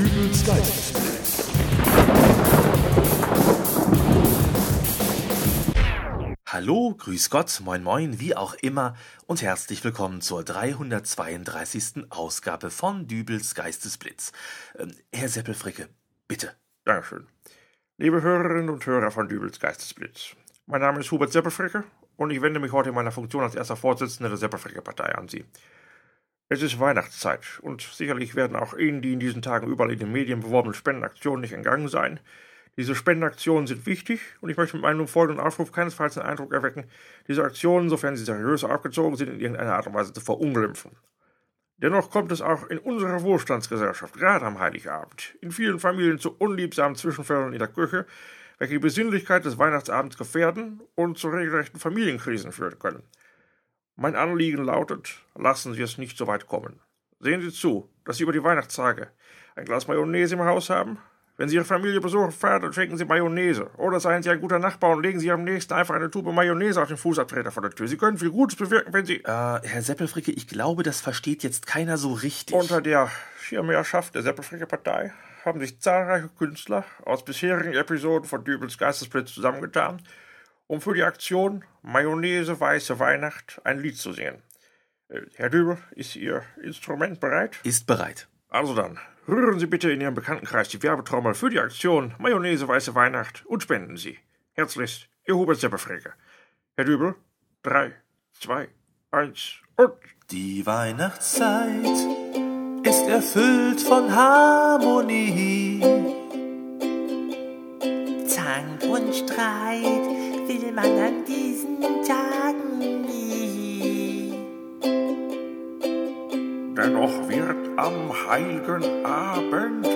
Dübels Geistesblitz. Hallo, grüß Gott, moin moin, wie auch immer und herzlich willkommen zur 332. Ausgabe von Dübels Geistesblitz. Ähm, Herr Seppelfricke, bitte. Dankeschön. Liebe Hörerinnen und Hörer von Dübels Geistesblitz. Mein Name ist Hubert Seppelfricke und ich wende mich heute in meiner Funktion als erster Vorsitzender der Seppelfricke-Partei an Sie. Es ist Weihnachtszeit und sicherlich werden auch Ihnen die in diesen Tagen überall in den Medien beworbenen Spendenaktionen nicht entgangen sein. Diese Spendenaktionen sind wichtig und ich möchte mit meinem folgenden Aufruf keinesfalls den Eindruck erwecken, diese Aktionen, sofern sie seriös aufgezogen sind, in irgendeiner Art und Weise zu verunglimpfen. Dennoch kommt es auch in unserer Wohlstandsgesellschaft, gerade am Heiligabend, in vielen Familien zu unliebsamen Zwischenfällen in der Küche, welche die Besinnlichkeit des Weihnachtsabends gefährden und zu regelrechten Familienkrisen führen können. Mein Anliegen lautet, lassen Sie es nicht so weit kommen. Sehen Sie zu, dass Sie über die Weihnachtstage ein Glas Mayonnaise im Haus haben, wenn Sie Ihre Familie besuchen feiern, dann schenken Sie Mayonnaise. Oder seien Sie ein guter Nachbar und legen Sie am nächsten einfach eine Tube Mayonnaise auf den Fußabtreter vor der Tür. Sie können viel Gutes bewirken, wenn Sie... Äh, Herr Seppelfricke, ich glaube, das versteht jetzt keiner so richtig. Unter der Schirmherrschaft der Seppelfricke Partei haben sich zahlreiche Künstler aus bisherigen Episoden von Dübels Geistesblitz zusammengetan, um für die Aktion Mayonnaise Weiße Weihnacht ein Lied zu singen. Äh, Herr Dübel, ist Ihr Instrument bereit? Ist bereit. Also dann, rühren Sie bitte in Ihrem Bekanntenkreis die Werbetrommel für die Aktion Mayonnaise Weiße Weihnacht und spenden Sie. Herzlichst, Ihr Hubert Seppelfricke. Herr Dübel, drei, zwei, eins und... Die Weihnachtszeit ist erfüllt von Harmonie. Zank und Streit will man an diesen Tagen nie. Dennoch wird am heiligen Abend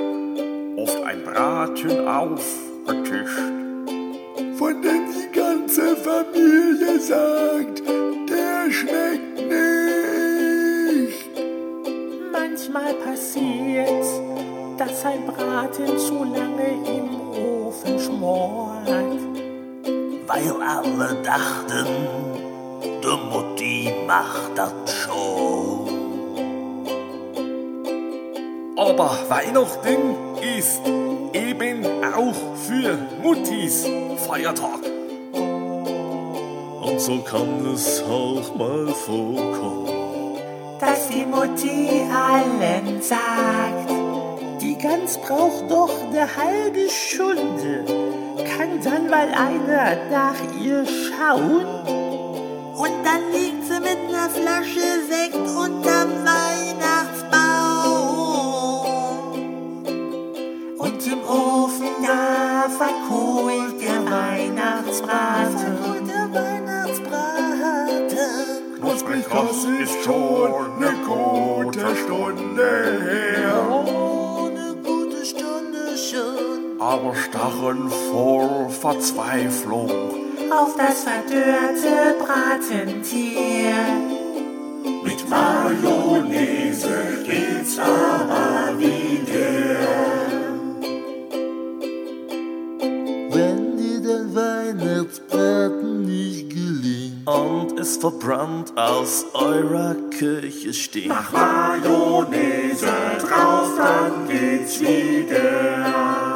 oft ein Braten aufgetischt. Von dem die ganze Familie sagt, der schmeckt nicht. Manchmal passiert's, dass ein Braten zu lange im Ofen schmort. Weil alle dachten, de Mutti macht das schon. Aber Weihnachten ist eben auch für Muttis Feiertag. Und so kann es auch mal vorkommen. Dass die Mutti allen sagt, die Gans braucht doch eine halbe Stunde. Kann dann mal einer nach ihr schauen? Und dann liegt sie mit einer Flasche Sekt unterm Weihnachtsbaum. Und im Ofen da verkohlt der Weihnachtsbraten. Und der Weihnachtsbraten. Knusprig, ist schon ne gute Stunde her. Aber starren vor Verzweiflung. Auf das verdörrte Bratentier. Mit Mayonnaise geht's aber wieder. Wenn dir der Weihnachtsbraten nicht gelingt und es verbrannt aus eurer Küche stinkt, Mach Mayonnaise drauf, dann geht's wieder.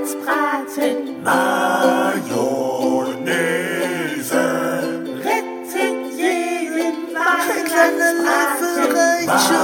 Weihnachtsbraten mit Mayonnaise. Rettet jeden Weihnachtsbraten. Kleine kleiner Löffel reicht schon.